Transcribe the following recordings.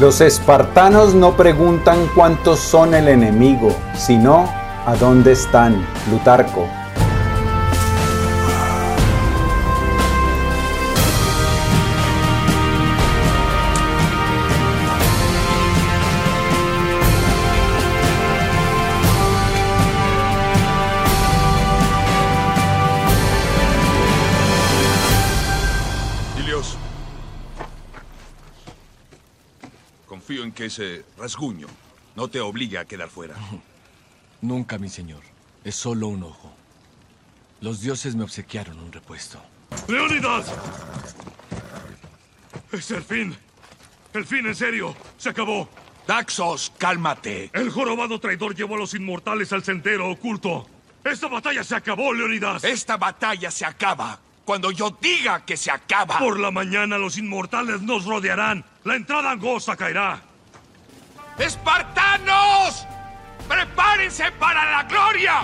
Los espartanos no preguntan cuántos son el enemigo, sino a dónde están, Plutarco. Ese rasguño no te obligue a quedar fuera. Nunca, mi señor. Es solo un ojo. Los dioses me obsequiaron un repuesto. ¡Leonidas! Es el fin. El fin, en serio. Se acabó. Daxos, cálmate. El jorobado traidor llevó a los inmortales al sendero oculto. Esta batalla se acabó, Leonidas. Esta batalla se acaba cuando yo diga que se acaba. Por la mañana los inmortales nos rodearán. La entrada angosta caerá. ¡Espartanos! ¡Prepárense para la gloria!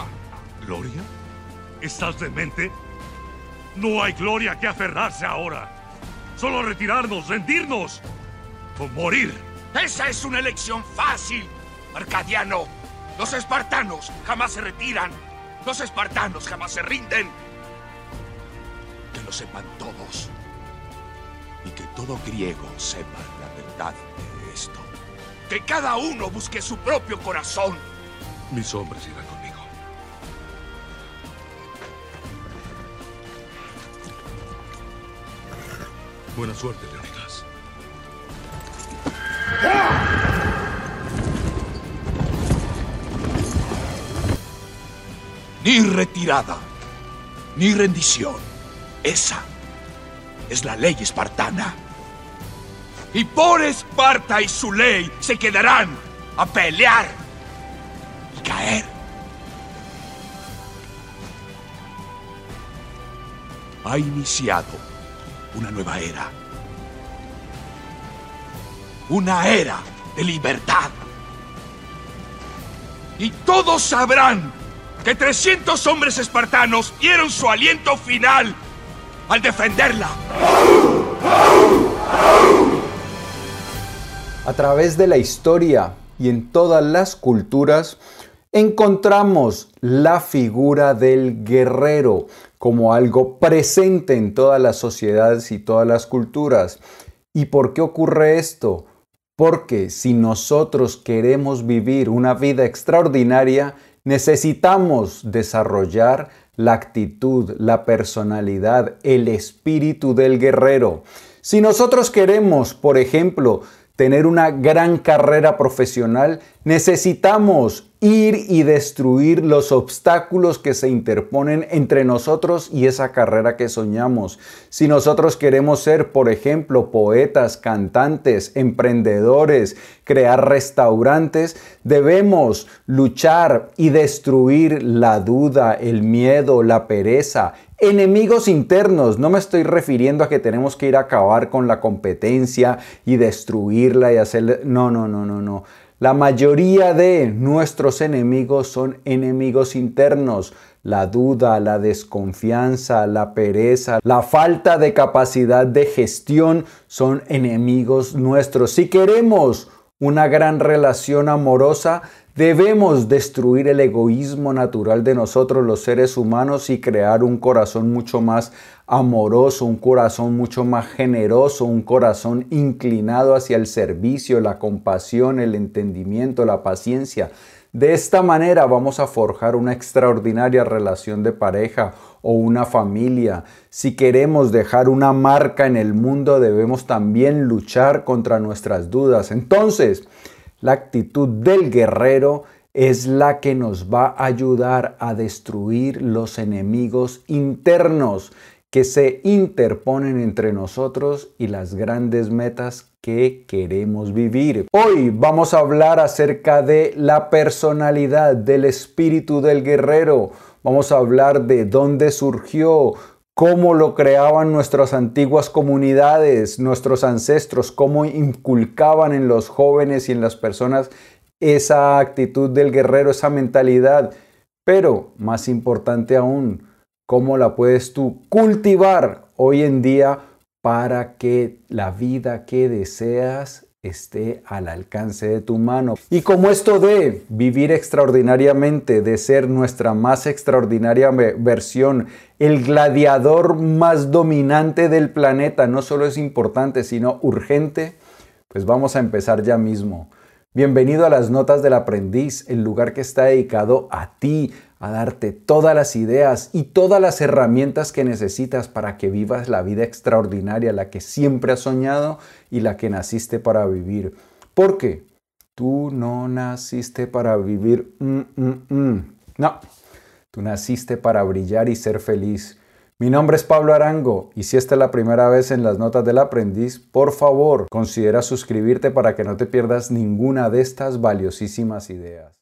¿Gloria? ¿Estás demente? No hay gloria que aferrarse ahora. Solo retirarnos, rendirnos o morir. Esa es una elección fácil, Arcadiano. Los espartanos jamás se retiran. Los espartanos jamás se rinden. Que lo sepan todos. Y que todo griego sepa la verdad de esto. Que cada uno busque su propio corazón. Mis hombres irán conmigo. Buena suerte, Leonidas. Ni retirada, ni rendición. Esa es la ley espartana. Y por Esparta y su ley se quedarán a pelear y caer. Ha iniciado una nueva era. Una era de libertad. Y todos sabrán que 300 hombres espartanos dieron su aliento final al defenderla. A través de la historia y en todas las culturas, encontramos la figura del guerrero como algo presente en todas las sociedades y todas las culturas. ¿Y por qué ocurre esto? Porque si nosotros queremos vivir una vida extraordinaria, necesitamos desarrollar la actitud, la personalidad, el espíritu del guerrero. Si nosotros queremos, por ejemplo, tener una gran carrera profesional, necesitamos ir y destruir los obstáculos que se interponen entre nosotros y esa carrera que soñamos. Si nosotros queremos ser, por ejemplo, poetas, cantantes, emprendedores, crear restaurantes, debemos luchar y destruir la duda, el miedo, la pereza, Enemigos internos, no me estoy refiriendo a que tenemos que ir a acabar con la competencia y destruirla y hacerle... No, no, no, no, no. La mayoría de nuestros enemigos son enemigos internos. La duda, la desconfianza, la pereza, la falta de capacidad de gestión son enemigos nuestros. Si queremos una gran relación amorosa, Debemos destruir el egoísmo natural de nosotros los seres humanos y crear un corazón mucho más amoroso, un corazón mucho más generoso, un corazón inclinado hacia el servicio, la compasión, el entendimiento, la paciencia. De esta manera vamos a forjar una extraordinaria relación de pareja o una familia. Si queremos dejar una marca en el mundo, debemos también luchar contra nuestras dudas. Entonces, la actitud del guerrero es la que nos va a ayudar a destruir los enemigos internos que se interponen entre nosotros y las grandes metas que queremos vivir. Hoy vamos a hablar acerca de la personalidad del espíritu del guerrero. Vamos a hablar de dónde surgió, cómo lo creaban nuestras antiguas comunidades, nuestros ancestros, cómo inculcaban en los jóvenes y en las personas esa actitud del guerrero, esa mentalidad. Pero, más importante aún, cómo la puedes tú cultivar hoy en día para que la vida que deseas esté al alcance de tu mano. Y como esto de vivir extraordinariamente, de ser nuestra más extraordinaria versión, el gladiador más dominante del planeta, no solo es importante, sino urgente, pues vamos a empezar ya mismo. Bienvenido a las Notas del Aprendiz, el lugar que está dedicado a ti, a darte todas las ideas y todas las herramientas que necesitas para que vivas la vida extraordinaria, la que siempre has soñado y la que naciste para vivir. Porque tú no naciste para vivir, mm, mm, mm. no, tú naciste para brillar y ser feliz. Mi nombre es Pablo Arango y si esta es la primera vez en las notas del aprendiz, por favor considera suscribirte para que no te pierdas ninguna de estas valiosísimas ideas.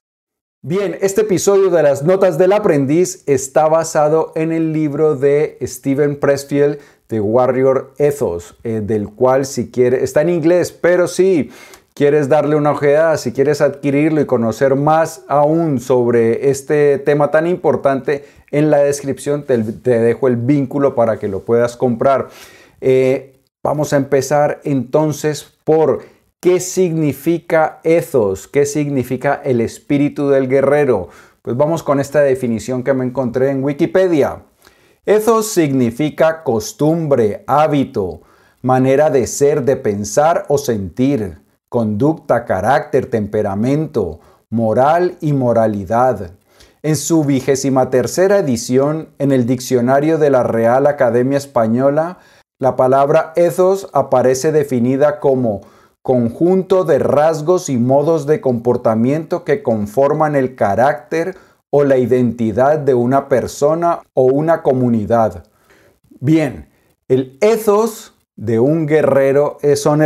Bien, este episodio de las Notas del Aprendiz está basado en el libro de Steven Pressfield de Warrior Ethos, eh, del cual si quieres, está en inglés, pero si quieres darle una ojeada, si quieres adquirirlo y conocer más aún sobre este tema tan importante, en la descripción te, dejo el vínculo para que lo puedas comprar. Eh, vamos a empezar entonces por ¿Qué significa ethos? ¿Qué significa el espíritu del guerrero? Pues vamos con esta definición que me encontré en Wikipedia. Ethos significa costumbre, hábito, manera de ser, de pensar o sentir, conducta, carácter, temperamento, moral y moralidad. En su vigésima tercera edición, en el diccionario de la Real Academia Española, la palabra ethos aparece definida como conjunto de rasgos y modos de comportamiento que conforman el carácter o la identidad de una persona o una comunidad. Bien, el ethos de un guerrero son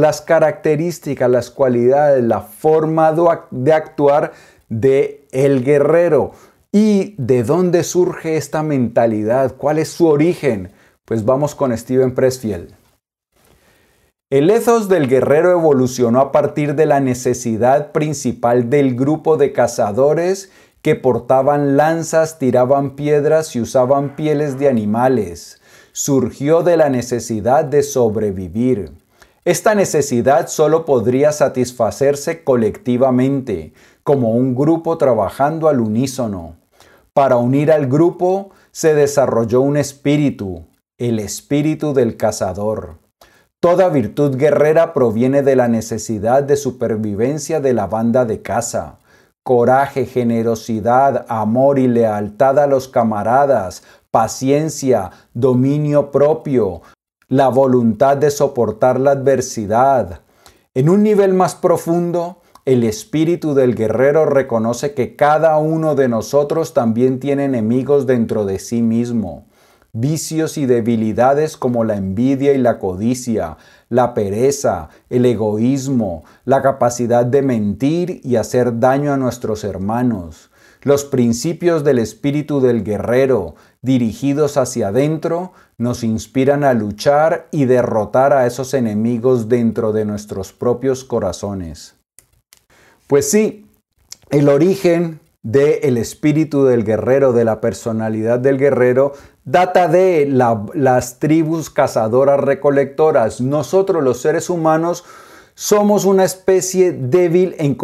las características, las cualidades, la forma de actuar de el guerrero. ¿Y de dónde surge esta mentalidad? ¿Cuál es su origen? Pues vamos con Steven Pressfield. El ethos del guerrero evolucionó a partir de la necesidad principal del grupo de cazadores que portaban lanzas, tiraban piedras y usaban pieles de animales. Surgió de la necesidad de sobrevivir. Esta necesidad solo podría satisfacerse colectivamente, como un grupo trabajando al unísono. Para unir al grupo se desarrolló un espíritu, el espíritu del cazador. Toda virtud guerrera proviene de la necesidad de supervivencia de la banda de caza. Coraje, generosidad, amor y lealtad a los camaradas, paciencia, dominio propio, la voluntad de soportar la adversidad. En un nivel más profundo, el espíritu del guerrero reconoce que cada uno de nosotros también tiene enemigos dentro de sí mismo vicios y debilidades como la envidia y la codicia, la pereza, el egoísmo, la capacidad de mentir y hacer daño a nuestros hermanos. Los principios del espíritu del guerrero, dirigidos hacia adentro, nos inspiran a luchar y derrotar a esos enemigos dentro de nuestros propios corazones. Pues sí, el origen del espíritu del guerrero, de la personalidad del guerrero, data de las tribus cazadoras recolectoras. Nosotros los seres humanos somos una especie débil, en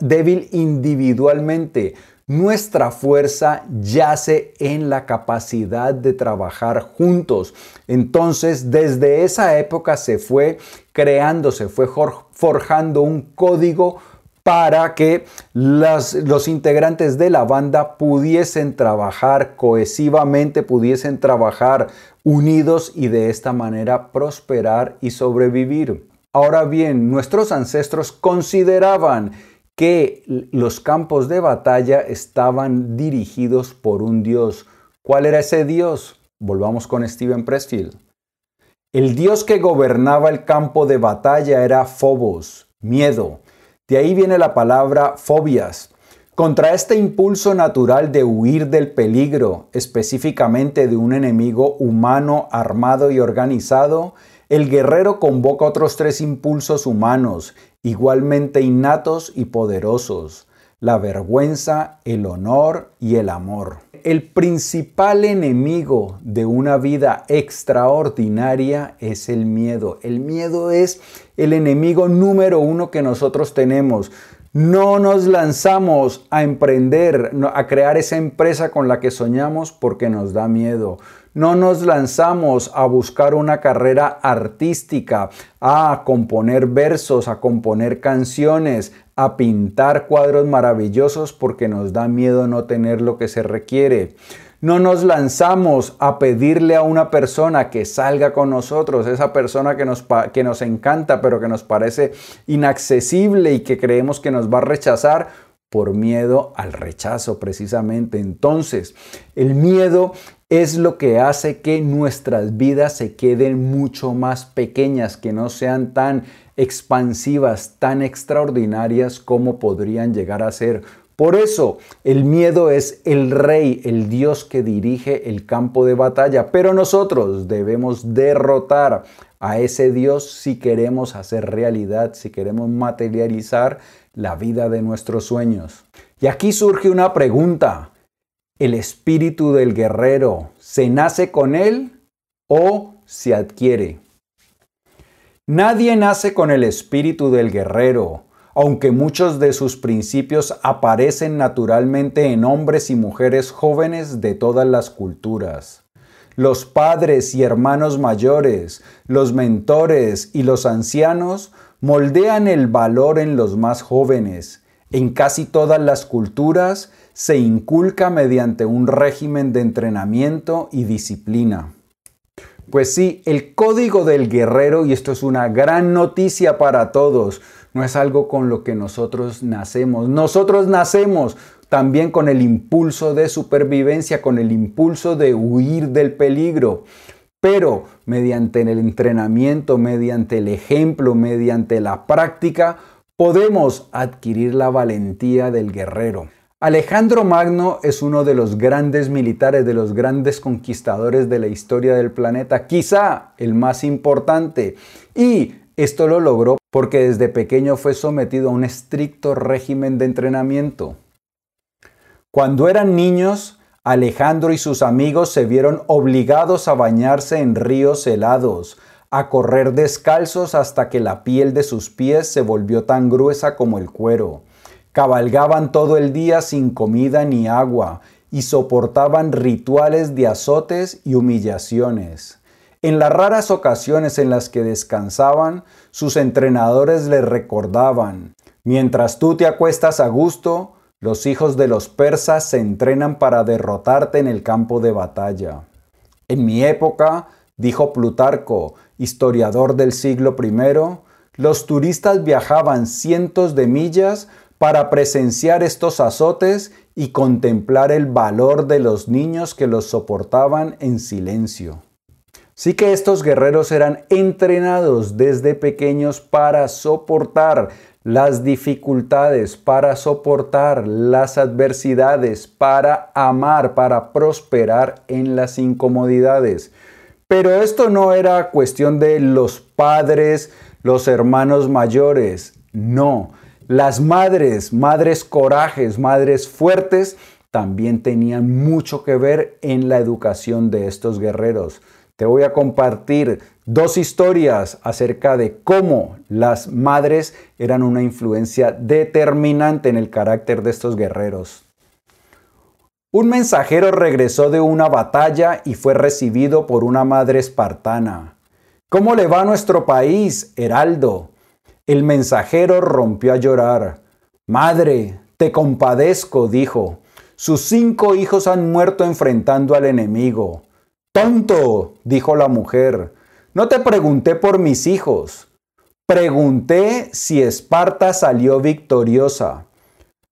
débil individualmente. Nuestra fuerza yace en la capacidad de trabajar juntos. Entonces, desde esa época se fue creando, se fue forjando un código para que los integrantes de la banda pudiesen trabajar cohesivamente, pudiesen trabajar unidos y de esta manera prosperar y sobrevivir. Ahora bien, nuestros ancestros consideraban que los campos de batalla estaban dirigidos por un dios. ¿Cuál era ese dios? Volvamos con Steven Pressfield. El dios que gobernaba el campo de batalla era Phobos, miedo. De ahí viene la palabra fobias. Contra este impulso natural de huir del peligro, específicamente de un enemigo humano armado y organizado, el guerrero convoca otros tres impulsos humanos, igualmente innatos y poderosos. la vergüenza, el honor y el amor. El principal enemigo de una vida extraordinaria es el miedo. El miedo es el enemigo número uno que nosotros tenemos. No nos lanzamos a emprender, a crear esa empresa con la que soñamos porque nos da miedo. No nos lanzamos a buscar una carrera artística, a componer versos, a componer canciones, a pintar cuadros maravillosos porque nos da miedo no tener lo que se requiere. No nos lanzamos a pedirle a una persona que salga con nosotros, esa persona que nos, que nos encanta pero que nos parece inaccesible y que creemos que nos va a rechazar por miedo al rechazo precisamente. Entonces, el miedo es lo que hace que nuestras vidas se queden mucho más pequeñas, que no sean tan expansivas, tan extraordinarias como podrían llegar a ser. Por eso el miedo es el rey, el Dios que dirige el campo de batalla, pero nosotros debemos derrotar a ese Dios si queremos hacer realidad, si queremos materializar la vida de nuestros sueños. Y aquí surge una pregunta el espíritu del guerrero se nace con él o se adquiere. Nadie nace con el espíritu del guerrero, aunque muchos de sus principios aparecen naturalmente en hombres y mujeres jóvenes de todas las culturas. Los padres y hermanos mayores, los mentores y los ancianos moldean el valor en los más jóvenes. En casi todas las culturas se inculca mediante un régimen de entrenamiento y disciplina. Pues sí, el código del guerrero, y esto es una gran noticia para todos, no es algo con lo que nosotros nacemos. Nosotros nacemos también con el impulso de supervivencia, con el impulso de huir del peligro. Pero mediante el entrenamiento, mediante el ejemplo, mediante la práctica, podemos adquirir la valentía del guerrero. Alejandro Magno es uno de los grandes militares, de los grandes conquistadores de la historia del planeta, quizá el más importante. Y esto lo logró porque desde pequeño fue sometido a un estricto régimen de entrenamiento. Cuando eran niños, Alejandro y sus amigos se vieron obligados a bañarse en ríos helados, a correr descalzos hasta que la piel de sus pies se volvió tan gruesa como el cuero Cabalgaban todo el día sin comida ni agua y soportaban rituales de azotes y humillaciones. En las raras ocasiones en las que descansaban, sus entrenadores les recordaban, mientras tú te acuestas a gusto, los hijos de los persas se entrenan para derrotarte en el campo de batalla. En mi época, dijo Plutarco, historiador del siglo I, los turistas viajaban cientos de millas para presenciar estos azotes y contemplar el valor de los niños que los soportaban en silencio. Sí que estos guerreros eran entrenados desde pequeños para soportar las dificultades, para soportar las adversidades, para amar, para prosperar en las incomodidades. Pero esto no era cuestión de los padres, los hermanos mayores, no. Las madres, madres corajes, madres fuertes, también tenían mucho que ver en la educación de estos guerreros. Te voy a compartir dos historias acerca de cómo las madres eran una influencia determinante en el carácter de estos guerreros. Un mensajero regresó de una batalla y fue recibido por una madre espartana. ¿Cómo le va a nuestro país, Heraldo? El mensajero rompió a llorar. Madre, te compadezco, dijo. Sus cinco hijos han muerto enfrentando al enemigo. Tonto, dijo la mujer. No te pregunté por mis hijos. Pregunté si Esparta salió victoriosa.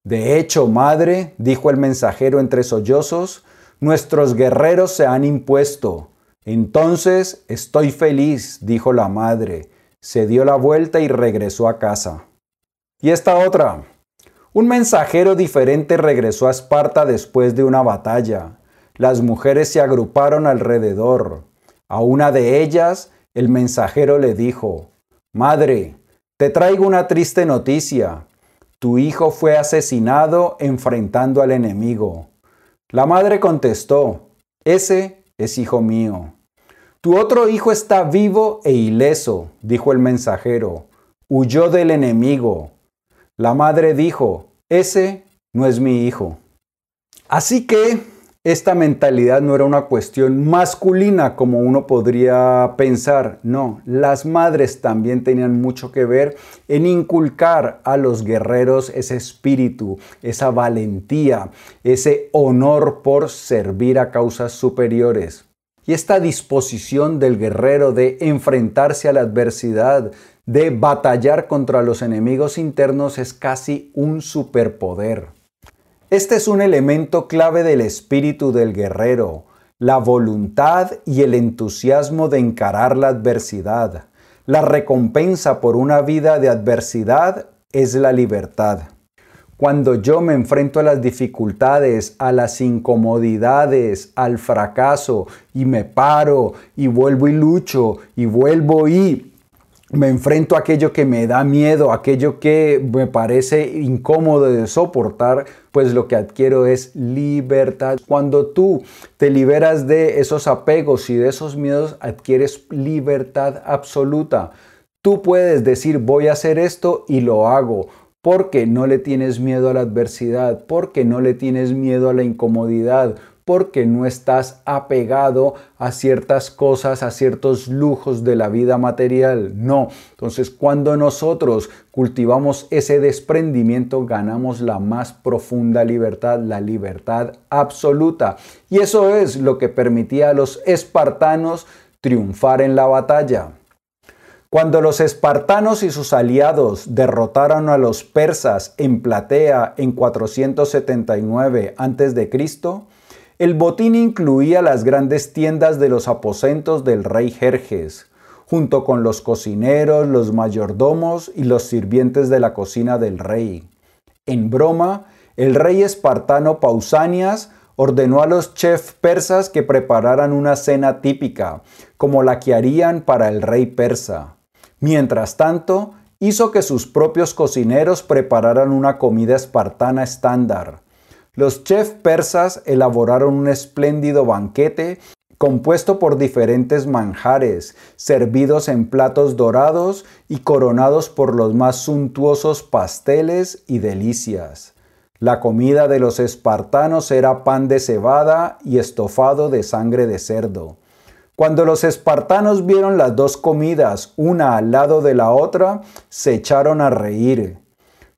De hecho, madre, dijo el mensajero entre sollozos, nuestros guerreros se han impuesto. Entonces estoy feliz, dijo la madre se dio la vuelta y regresó a casa. Y esta otra. Un mensajero diferente regresó a Esparta después de una batalla. Las mujeres se agruparon alrededor. A una de ellas, el mensajero le dijo, Madre, te traigo una triste noticia. tu hijo fue asesinado enfrentando al enemigo. La madre contestó, ese es hijo mío. Tu otro hijo está vivo e ileso, dijo el mensajero. Huyó del enemigo. La madre dijo, ese no es mi hijo. Así que esta mentalidad no era una cuestión masculina como uno podría pensar. No, las madres también tenían mucho que ver en inculcar a los guerreros ese espíritu, esa valentía, ese honor por servir a causas superiores. Y esta disposición del guerrero de enfrentarse a la adversidad, de batallar contra los enemigos internos es casi un superpoder. Este es un elemento clave del espíritu del guerrero, la voluntad y el entusiasmo de encarar la adversidad. La recompensa por una vida de adversidad es la libertad. Cuando yo me enfrento a las dificultades, a las incomodidades, al fracaso, y me paro, y vuelvo y lucho, y vuelvo y me enfrento a aquello que me da miedo, aquello que me parece incómodo de soportar, pues lo que adquiero es libertad. Cuando tú te liberas de esos apegos y de esos miedos, adquieres libertad absoluta. Tú puedes decir voy a hacer esto y lo hago porque no le tienes miedo a la adversidad, porque no le tienes miedo a la incomodidad, porque no estás apegado a ciertas cosas, a ciertos lujos de la vida material. No. Entonces, cuando nosotros cultivamos ese desprendimiento, ganamos la más profunda libertad, la libertad absoluta. Y eso es lo que permitía a los espartanos triunfar en la batalla. Cuando los espartanos y sus aliados derrotaron a los persas en Platea en 479 a.C., el botín incluía las grandes tiendas de los aposentos del rey Jerjes, junto con los cocineros, los mayordomos y los sirvientes de la cocina del rey. En broma, el rey espartano Pausanias ordenó a los chefs persas que prepararan una cena típica, como la que harían para el rey persa. Mientras tanto, hizo que sus propios cocineros prepararan una comida espartana estándar, los chefs persas elaboraron un espléndido banquete compuesto por diferentes manjares, servidos en platos dorados y coronados por los más suntuosos pasteles y delicias. La comida de los espartanos era pan de cebada y estofado de sangre de cerdo. Cuando los espartanos vieron las dos comidas una al lado de la otra, se echaron a reír.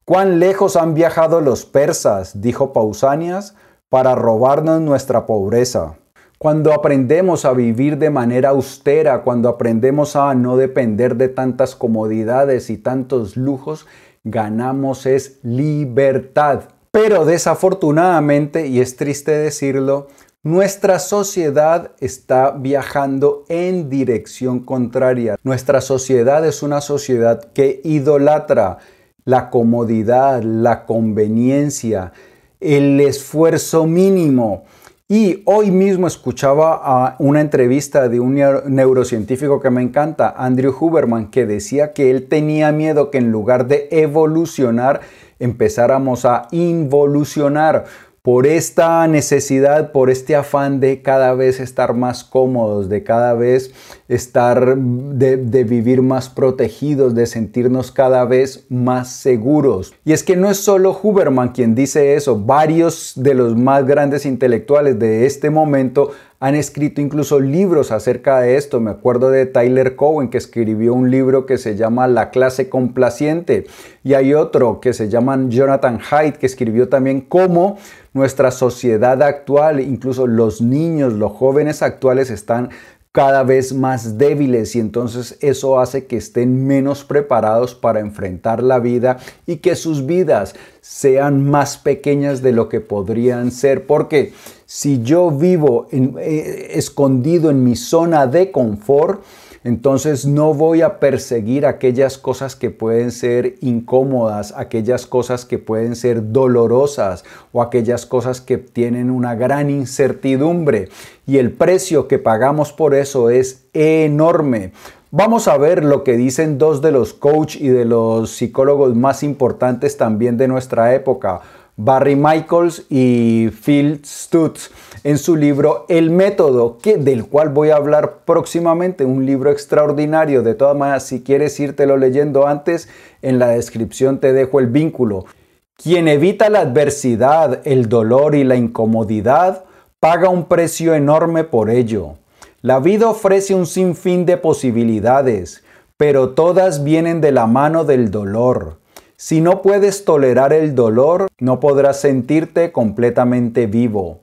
¿Cuán lejos han viajado los persas, dijo Pausanias, para robarnos nuestra pobreza? Cuando aprendemos a vivir de manera austera, cuando aprendemos a no depender de tantas comodidades y tantos lujos, ganamos es libertad. Pero desafortunadamente, y es triste decirlo, nuestra sociedad está viajando en dirección contraria. Nuestra sociedad es una sociedad que idolatra la comodidad, la conveniencia, el esfuerzo mínimo. Y hoy mismo escuchaba una entrevista de un neurocientífico que me encanta, Andrew Huberman, que decía que él tenía miedo que en lugar de evolucionar, empezáramos a involucionar por esta necesidad, por este afán de cada vez estar más cómodos, de cada vez estar, de, vivir más protegidos, de sentirnos cada vez más seguros. Y es que no es solo Huberman quien dice eso, varios de los más grandes intelectuales de este momento han escrito incluso libros acerca de esto. Me acuerdo de Tyler Cowen que escribió un libro que se llama La clase complaciente y hay otro que se llama Jonathan Haidt que escribió también cómo nuestra sociedad actual, incluso los niños, los jóvenes actuales están cada vez más débiles y entonces eso hace que estén menos preparados para enfrentar la vida y que sus vidas sean más pequeñas de lo que podrían ser. Porque si yo vivo eh, escondido en mi zona de confort, entonces no voy a perseguir aquellas cosas que pueden ser incómodas, aquellas cosas que pueden ser dolorosas o aquellas cosas que tienen una gran incertidumbre. Y el precio que pagamos por eso es enorme. Vamos a ver lo que dicen dos de los coach y de los psicólogos más importantes también de nuestra época, Barry Michaels y Phil Stutz en su libro El método, que, del cual voy a hablar próximamente, un libro extraordinario. De todas maneras, si quieres lo leyendo antes, en la descripción te dejo el vínculo. Quien evita la adversidad, el dolor y la incomodidad, paga un precio enorme por ello. La vida ofrece un sinfín de posibilidades, pero todas vienen de la mano del dolor. Si no puedes tolerar el dolor, no podrás sentirte completamente vivo.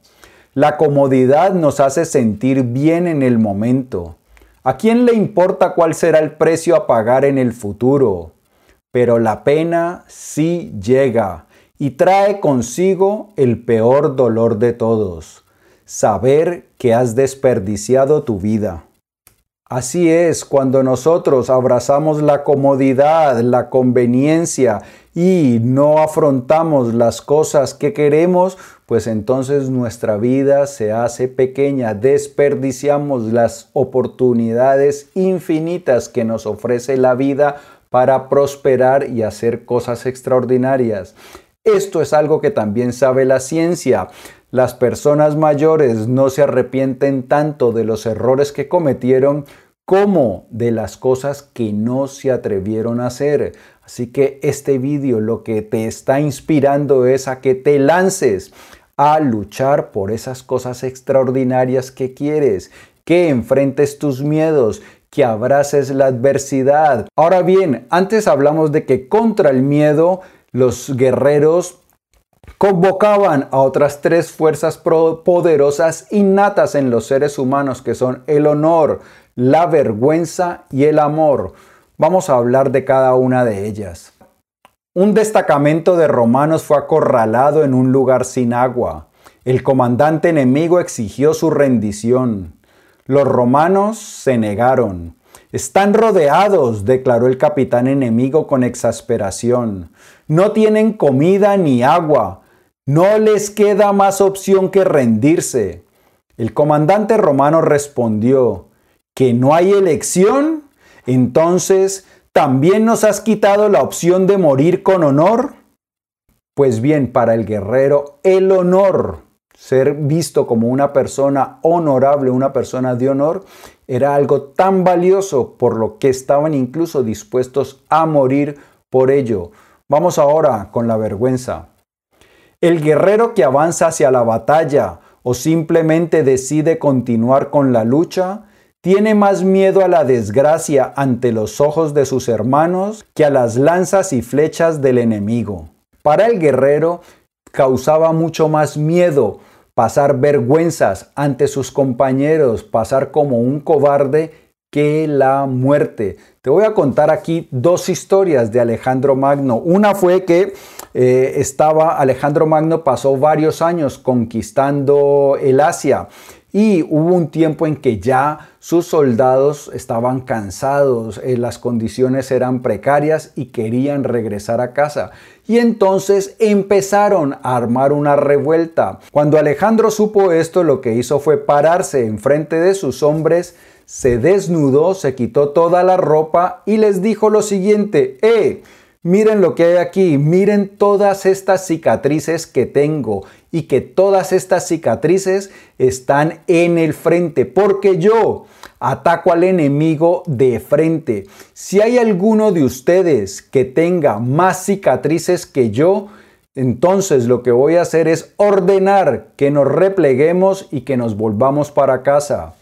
La comodidad nos hace sentir bien en el momento. ¿A quién le importa cuál será el precio a pagar en el futuro? Pero la pena sí llega y trae consigo el peor dolor de todos, saber que has desperdiciado tu vida. Así es, cuando nosotros abrazamos la comodidad, la conveniencia y no afrontamos las cosas que queremos, pues entonces nuestra vida se hace pequeña, desperdiciamos las oportunidades infinitas que nos ofrece la vida para prosperar y hacer cosas extraordinarias. Esto es algo que también sabe la ciencia. Las personas mayores no se arrepienten tanto de los errores que cometieron como de las cosas que no se atrevieron a hacer. Así que este vídeo lo que te está inspirando es a que te lances a luchar por esas cosas extraordinarias que quieres, que enfrentes tus miedos, que abraces la adversidad. Ahora bien, antes hablamos de que contra el miedo los guerreros convocaban a otras tres fuerzas poderosas innatas en los seres humanos que son el honor, la vergüenza y el amor. Vamos a hablar de cada una de ellas. Un destacamento de romanos fue acorralado en un lugar sin agua. El comandante enemigo exigió su rendición. Los romanos se negaron. Están rodeados, declaró el capitán enemigo con exasperación. No tienen comida ni agua. No les queda más opción que rendirse. El comandante romano respondió, ¿que no hay elección? Entonces, ¿también nos has quitado la opción de morir con honor? Pues bien, para el guerrero, el honor, ser visto como una persona honorable, una persona de honor, era algo tan valioso por lo que estaban incluso dispuestos a morir por ello. Vamos ahora con la vergüenza. El guerrero que avanza hacia la batalla o simplemente decide continuar con la lucha, tiene más miedo a la desgracia ante los ojos de sus hermanos que a las lanzas y flechas del enemigo. Para el guerrero causaba mucho más miedo pasar vergüenzas ante sus compañeros, pasar como un cobarde que la muerte. Te voy a contar aquí dos historias de Alejandro Magno. Una fue que eh, estaba, Alejandro Magno pasó varios años conquistando el Asia y hubo un tiempo en que ya sus soldados estaban cansados, eh, las condiciones eran precarias y querían regresar a casa. Y entonces empezaron a armar una revuelta. Cuando Alejandro supo esto, lo que hizo fue pararse enfrente de sus hombres, se desnudó, se quitó toda la ropa y les dijo lo siguiente, ¡eh! Miren lo que hay aquí, miren todas estas cicatrices que tengo y que todas estas cicatrices están en el frente, porque yo ataco al enemigo de frente. Si hay alguno de ustedes que tenga más cicatrices que yo, entonces lo que voy a hacer es ordenar que nos repleguemos y que nos volvamos para casa.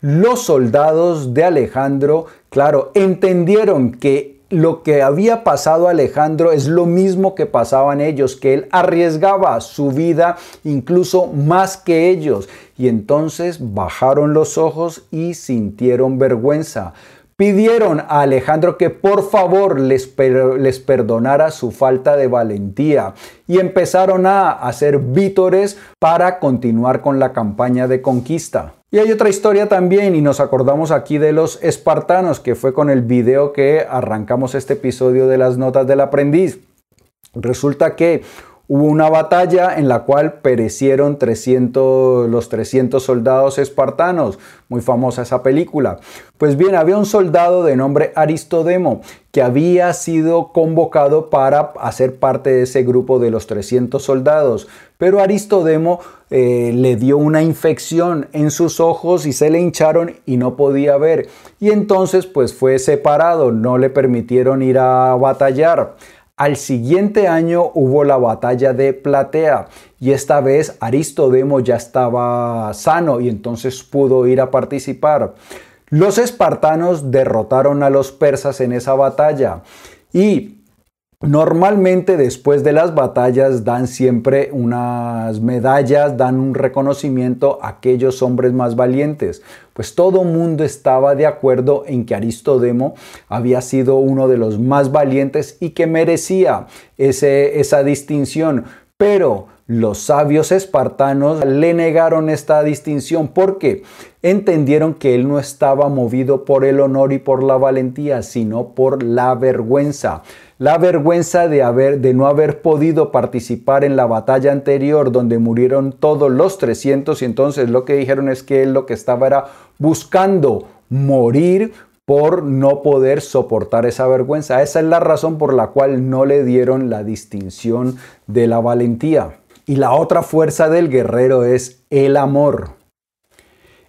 Los soldados de Alejandro, claro, entendieron que lo que había pasado a Alejandro es lo mismo que pasaban ellos, que él arriesgaba su vida incluso más que ellos. Y entonces bajaron los ojos y sintieron vergüenza. Pidieron a Alejandro que por favor les, les, perdonara su falta de valentía y empezaron a hacer vítores para continuar con la campaña de conquista. Y hay otra historia también y nos acordamos aquí de los espartanos, que fue con el video que arrancamos este episodio de las notas del aprendiz. Resulta que Hubo una batalla en la cual perecieron 300, los 300 soldados espartanos, muy famosa esa película. Pues bien, había un soldado de nombre Aristodemo que había sido convocado para hacer parte de ese grupo de los 300 soldados, pero Aristodemo eh, le dio una infección en sus ojos y se le hincharon y no podía ver. Y entonces pues fue separado, no le permitieron ir a batallar. Al siguiente año hubo la batalla de Platea y esta vez Aristodemo ya estaba sano y entonces pudo ir a participar. Los espartanos derrotaron a los persas en esa batalla y Normalmente después de las batallas dan siempre unas medallas, dan un reconocimiento a aquellos hombres más valientes. Pues todo mundo estaba de acuerdo en que Aristodemo había sido uno de los más valientes y que merecía ese, esa distinción. Pero los sabios espartanos le negaron esta distinción porque entendieron que él no estaba movido por el honor y por la valentía, sino por la vergüenza. La vergüenza de, haber, de no haber podido participar en la batalla anterior donde murieron todos los 300 y entonces lo que dijeron es que él lo que estaba era buscando morir por no poder soportar esa vergüenza. Esa es la razón por la cual no le dieron la distinción de la valentía. Y la otra fuerza del guerrero es el amor.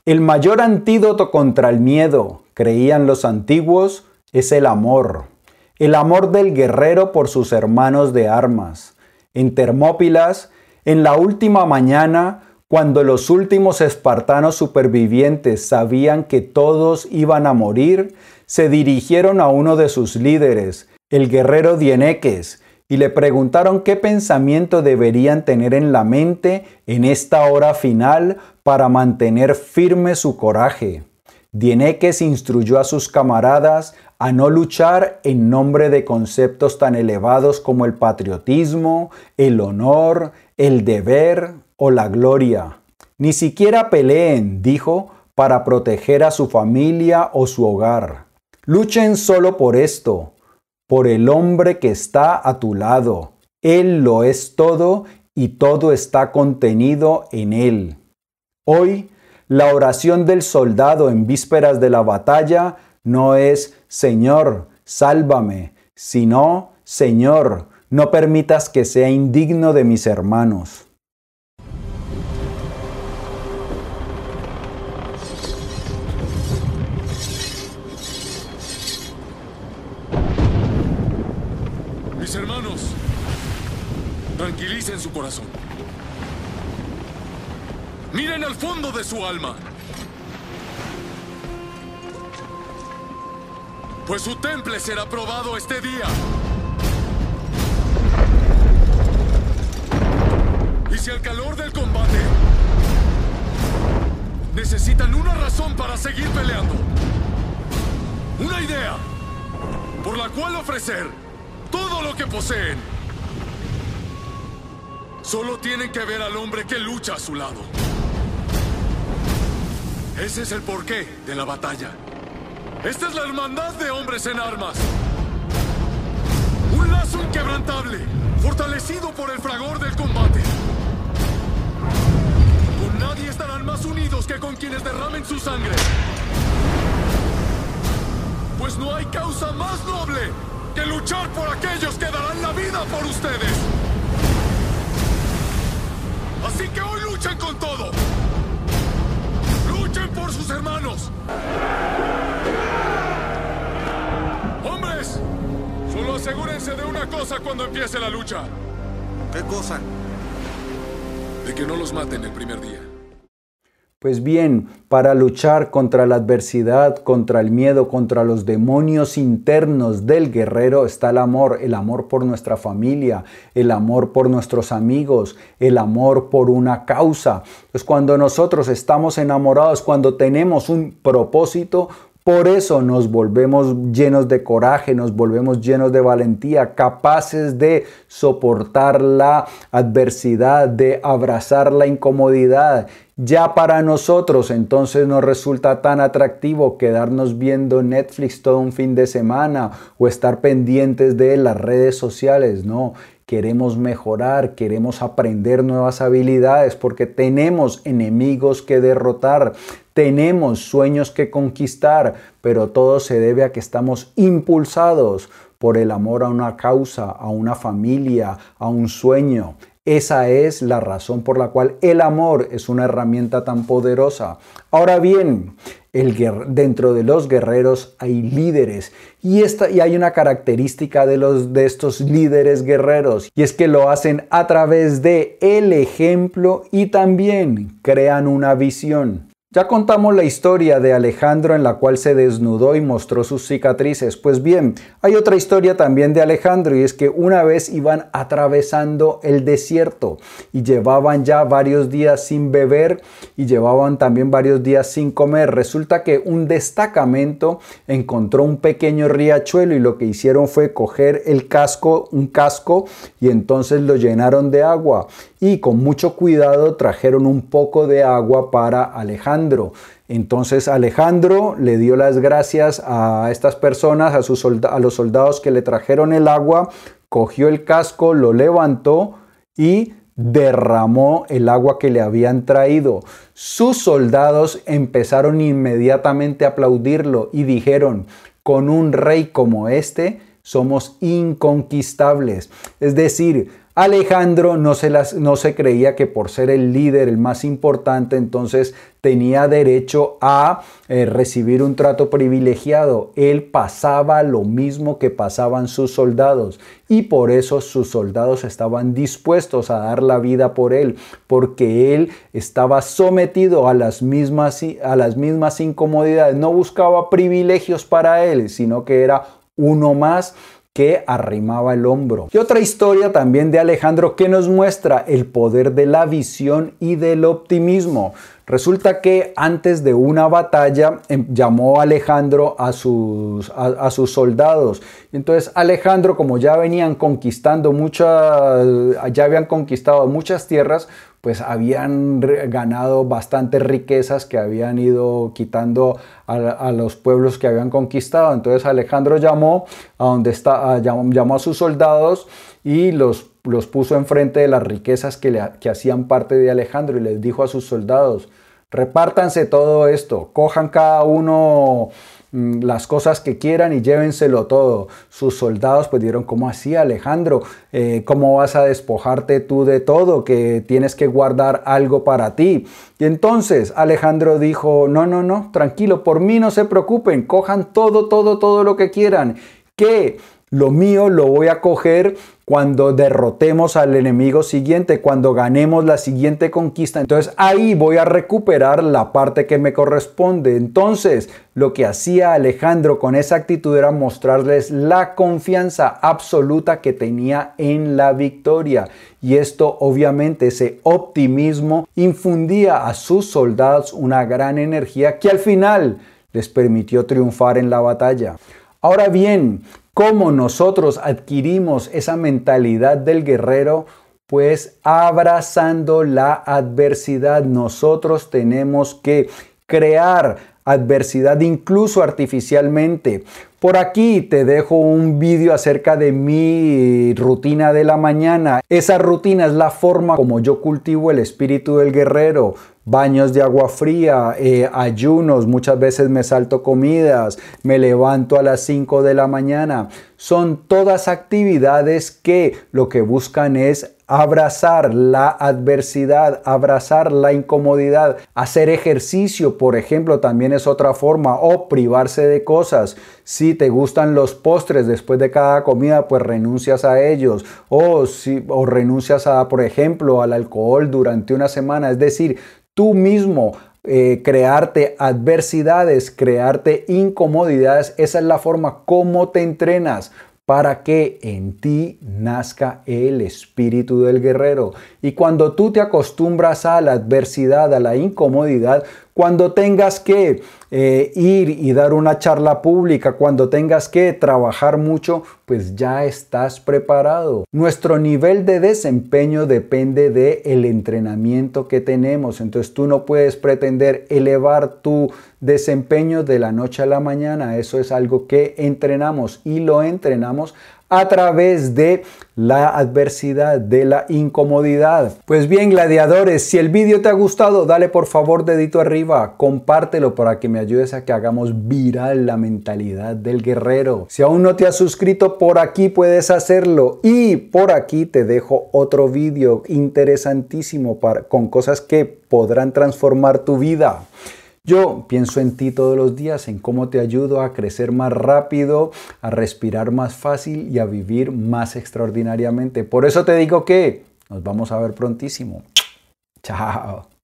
El mayor antídoto contra el miedo, creían los antiguos, es el amor. El amor del guerrero por sus hermanos de armas. En Termópilas, en la última mañana, cuando los últimos espartanos supervivientes sabían que todos iban a morir, se dirigieron a uno de sus líderes, el guerrero Dieneques, y le preguntaron qué pensamiento deberían tener en la mente en esta hora final para mantener firme su coraje. Dieneques instruyó a sus camaradas a no luchar en nombre de conceptos tan elevados como el patriotismo, el honor, el deber o la gloria. Ni siquiera peleen, dijo, para proteger a su familia o su hogar. Luchen solo por esto, por el hombre que está a tu lado. Él lo es todo y todo está contenido en él. Hoy, la oración del soldado en vísperas de la batalla no es Señor, sálvame, sino Señor, no permitas que sea indigno de mis hermanos. en su corazón. Miren al fondo de su alma. Pues su temple será probado este día. Y si al calor del combate necesitan una razón para seguir peleando, una idea por la cual ofrecer todo lo que poseen, Solo tienen que ver al hombre que lucha a su lado. Ese es el porqué de la batalla. Esta es la hermandad de hombres en armas. Un lazo inquebrantable, fortalecido por el fragor del combate. Con nadie estarán más unidos que con quienes derramen su sangre. Pues no hay causa más noble que luchar por aquellos que darán la vida por ustedes. Cosa cuando empiece la lucha. ¿Qué cosa? De que no los maten el primer día. Pues bien, para luchar contra la adversidad, contra el miedo, contra los demonios internos del guerrero está el amor, el amor por nuestra familia, el amor por nuestros amigos, el amor por una causa. Pues cuando nosotros estamos enamorados, cuando tenemos un propósito, por eso nos volvemos llenos de coraje, nos volvemos llenos de valentía, capaces de soportar la adversidad, de abrazar la incomodidad. Ya para nosotros entonces nos resulta tan atractivo quedarnos viendo Netflix todo un fin de semana o estar pendientes de las redes sociales, no. queremos mejorar, queremos aprender nuevas habilidades porque tenemos enemigos que derrotar, tenemos sueños que conquistar, pero todo se debe a que estamos impulsados por el amor a una causa, a una familia, a un sueño. Esa es la razón por la cual el amor es una herramienta tan poderosa. Ahora bien, dentro de los guerreros hay líderes y, esta, y hay una característica de, los, de estos líderes guerreros y es que lo hacen a través de el ejemplo y también crean una visión. Ya contamos la historia de Alejandro en la cual se desnudó y mostró sus cicatrices. Pues bien, hay otra historia también de Alejandro y es que una vez iban atravesando el desierto y llevaban ya varios días sin beber y llevaban también varios días sin comer. Resulta que un destacamento encontró un pequeño riachuelo y lo que hicieron fue coger el casco, un casco y entonces lo llenaron de agua y con mucho cuidado trajeron un poco de agua para Alejandro. Entonces Alejandro le dio las gracias a estas personas, a, sus a los soldados que le trajeron el agua, cogió el casco, lo levantó y derramó el agua que le habían traído. Sus soldados empezaron inmediatamente a aplaudirlo y dijeron, con un rey como este somos inconquistables. Es decir, Alejandro no se, creía que por ser el líder, el más importante, entonces tenía derecho a eh, recibir un trato privilegiado. Él pasaba lo mismo que pasaban sus soldados y por eso sus soldados estaban dispuestos a dar la vida por él, porque él estaba sometido a las mismas incomodidades. No buscaba privilegios para él, sino que era uno más que arrimaba el hombro. Y otra historia también de Alejandro que nos muestra el poder de la visión y del optimismo. Resulta que antes de una batalla em, llamó Alejandro a sus, a, sus soldados. Entonces Alejandro, como ya venían conquistando muchas, ya habían conquistado muchas tierras, pues habían ganado bastantes riquezas que habían ido quitando a, los pueblos que habían conquistado. Entonces Alejandro llamó a está, llamó, a sus soldados y los, los puso enfrente de las riquezas que, que hacían parte de Alejandro y les dijo a sus soldados, repártanse todo esto, cojan cada uno las cosas que quieran y llévenselo todo. Sus soldados pues dieron, ¿cómo así Alejandro? Eh, ¿Cómo vas a despojarte tú de todo? Que tienes que guardar algo para ti. Y entonces Alejandro dijo, no, no, no, tranquilo, por mí no se preocupen, cojan todo, todo, todo lo que quieran. Que lo mío lo voy a coger cuando derrotemos al enemigo siguiente, cuando ganemos la siguiente conquista. Entonces ahí voy a recuperar la parte que me corresponde. Entonces lo que hacía Alejandro con esa actitud era mostrarles la confianza absoluta que tenía en la victoria. Y esto obviamente, ese optimismo infundía a sus soldados una gran energía que al final les permitió triunfar en la batalla. Ahora bien, ¿cómo nosotros adquirimos esa mentalidad del guerrero? Pues abrazando la adversidad. Nosotros tenemos que crear adversidad incluso artificialmente. Por aquí te dejo un vídeo acerca de mi rutina de la mañana. Esa rutina es la forma como yo cultivo el espíritu del guerrero baños de agua fría, eh, ayunos, muchas veces me salto comidas, me levanto a las 5 de la mañana. Son todas actividades que lo que buscan es abrazar la adversidad, abrazar la incomodidad, hacer ejercicio, por ejemplo, también es otra forma, o privarse de cosas. Si te gustan los postres después de cada comida, pues renuncias a ellos, o, si, o renuncias a, por ejemplo, al alcohol durante una semana. Es decir, tú mismo eh, crearte adversidades, crearte incomodidades. Esa es la forma como te entrenas para que en ti nazca el espíritu del guerrero. Y cuando tú te acostumbras a la adversidad, a la incomodidad, cuando tengas que eh, ir y dar una charla pública, cuando tengas que trabajar mucho, pues ya estás preparado. Nuestro nivel de desempeño depende del el entrenamiento que tenemos. Entonces tú no puedes pretender elevar tu desempeño de la noche a la mañana. Eso es algo que entrenamos y lo entrenamos a través de la adversidad, de la incomodidad. Pues bien, gladiadores, si el vídeo te ha gustado, dale por favor dedito arriba, compártelo para que me ayudes a que hagamos viral la mentalidad del guerrero. Si aún no te has suscrito por aquí, puedes hacerlo. Y por aquí te dejo otro vídeo interesantísimo para, con cosas que podrán transformar tu vida. Yo pienso en ti todos los días, en cómo te ayudo a crecer más rápido, a respirar más fácil y a vivir más extraordinariamente. Por eso te digo que nos vamos a ver prontísimo. Chao.